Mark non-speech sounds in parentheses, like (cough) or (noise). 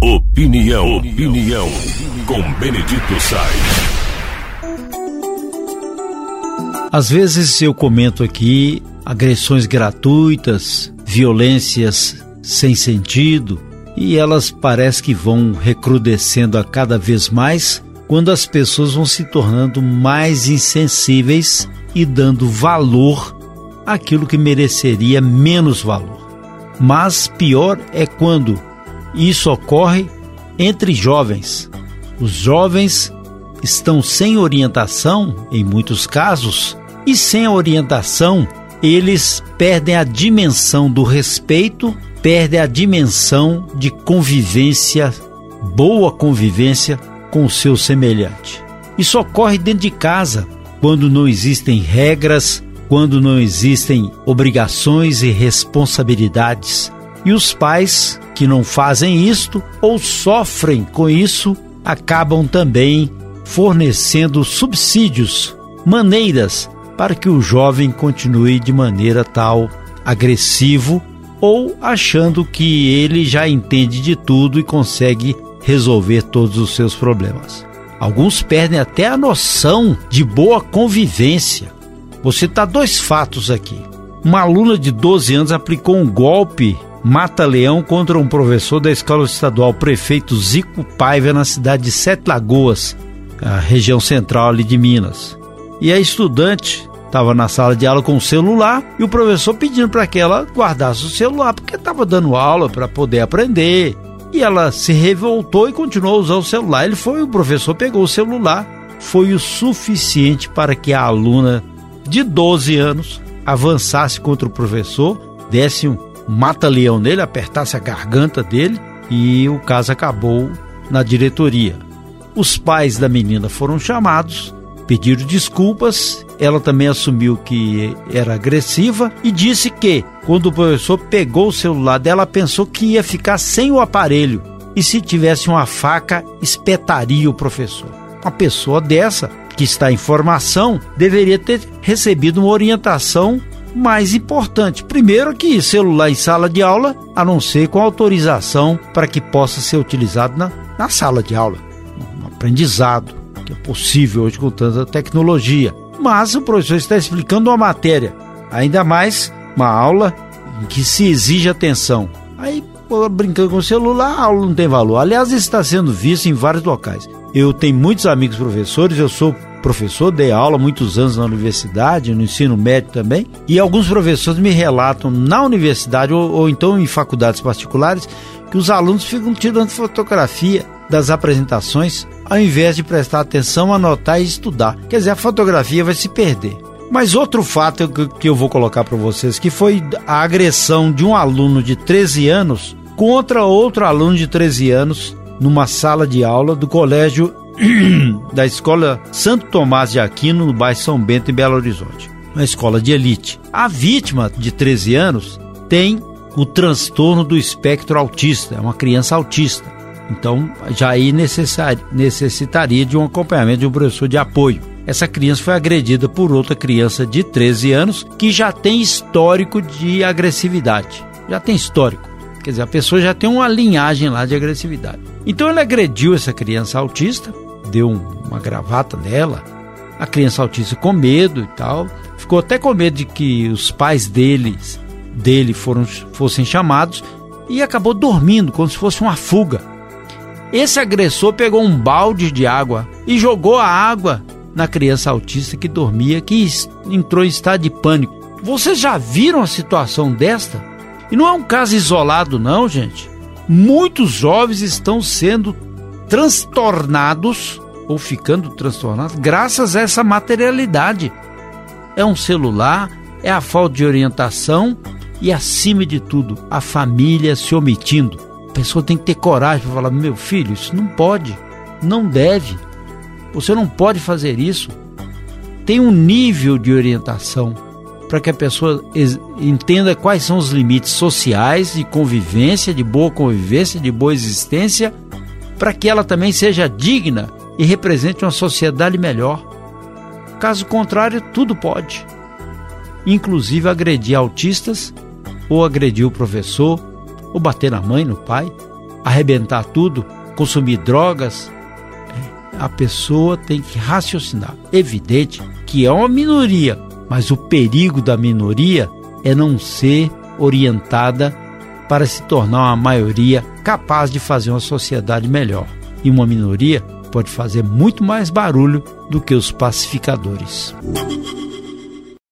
Opinião, opinião, com Benedito Sainz. Às vezes eu comento aqui agressões gratuitas, violências sem sentido, e elas parece que vão recrudescendo a cada vez mais quando as pessoas vão se tornando mais insensíveis e dando valor àquilo que mereceria menos valor. Mas pior é quando isso ocorre entre jovens. Os jovens estão sem orientação, em muitos casos, e sem a orientação, eles perdem a dimensão do respeito, perdem a dimensão de convivência, boa convivência com o seu semelhante. Isso ocorre dentro de casa, quando não existem regras, quando não existem obrigações e responsabilidades. E os pais que não fazem isto ou sofrem com isso acabam também fornecendo subsídios, maneiras para que o jovem continue de maneira tal agressivo ou achando que ele já entende de tudo e consegue resolver todos os seus problemas. Alguns perdem até a noção de boa convivência. Você está dois fatos aqui. Uma aluna de 12 anos aplicou um golpe mata-leão contra um professor da escola estadual prefeito Zico Paiva na cidade de Sete Lagoas, a região central ali de Minas. E a estudante estava na sala de aula com o celular e o professor pedindo para que ela guardasse o celular porque estava dando aula para poder aprender. E ela se revoltou e continuou a usar o celular. Ele foi, o professor pegou o celular. Foi o suficiente para que a aluna de 12 anos avançasse contra o professor, desse um mata-leão nele, apertasse a garganta dele e o caso acabou na diretoria. Os pais da menina foram chamados, pediram desculpas. Ela também assumiu que era agressiva e disse que, quando o professor pegou o celular dela, pensou que ia ficar sem o aparelho e se tivesse uma faca, espetaria o professor. Uma pessoa dessa, que está em formação, deveria ter recebido uma orientação mais importante. Primeiro que celular em sala de aula, a não ser com autorização para que possa ser utilizado na, na sala de aula. Um aprendizado, que é possível hoje com tanta tecnologia. Mas o professor está explicando uma matéria, ainda mais uma aula em que se exige atenção. Aí, brincando com o celular, a aula não tem valor. Aliás, isso está sendo visto em vários locais. Eu tenho muitos amigos professores, eu sou professor, dei aula muitos anos na universidade, no ensino médio também, e alguns professores me relatam na universidade ou, ou então em faculdades particulares que os alunos ficam tirando fotografia das apresentações ao invés de prestar atenção, anotar e estudar. Quer dizer, a fotografia vai se perder. Mas outro fato que eu vou colocar para vocês que foi a agressão de um aluno de 13 anos contra outro aluno de 13 anos numa sala de aula do colégio (clears throat) da escola Santo Tomás de Aquino, no bairro São Bento, em Belo Horizonte. Uma escola de elite. A vítima, de 13 anos, tem o transtorno do espectro autista, é uma criança autista. Então, já aí necessitaria de um acompanhamento de um professor de apoio. Essa criança foi agredida por outra criança de 13 anos que já tem histórico de agressividade. Já tem histórico. Quer dizer, a pessoa já tem uma linhagem lá de agressividade. Então, ele agrediu essa criança autista, deu uma gravata nela. A criança autista com medo e tal, ficou até com medo de que os pais deles, dele foram, fossem chamados e acabou dormindo como se fosse uma fuga. Esse agressor pegou um balde de água e jogou a água na criança autista que dormia, que entrou em estado de pânico. Vocês já viram a situação desta? E não é um caso isolado, não, gente. Muitos jovens estão sendo transtornados ou ficando transtornados graças a essa materialidade. É um celular, é a falta de orientação e, acima de tudo, a família se omitindo. A pessoa tem que ter coragem para falar: meu filho, isso não pode, não deve, você não pode fazer isso. Tem um nível de orientação para que a pessoa entenda quais são os limites sociais de convivência, de boa convivência, de boa existência para que ela também seja digna e represente uma sociedade melhor. Caso contrário, tudo pode, inclusive agredir autistas, ou agredir o professor, ou bater na mãe, no pai, arrebentar tudo, consumir drogas, a pessoa tem que raciocinar. Evidente que é uma minoria, mas o perigo da minoria é não ser orientada para se tornar uma maioria capaz de fazer uma sociedade melhor. E uma minoria pode fazer muito mais barulho do que os pacificadores.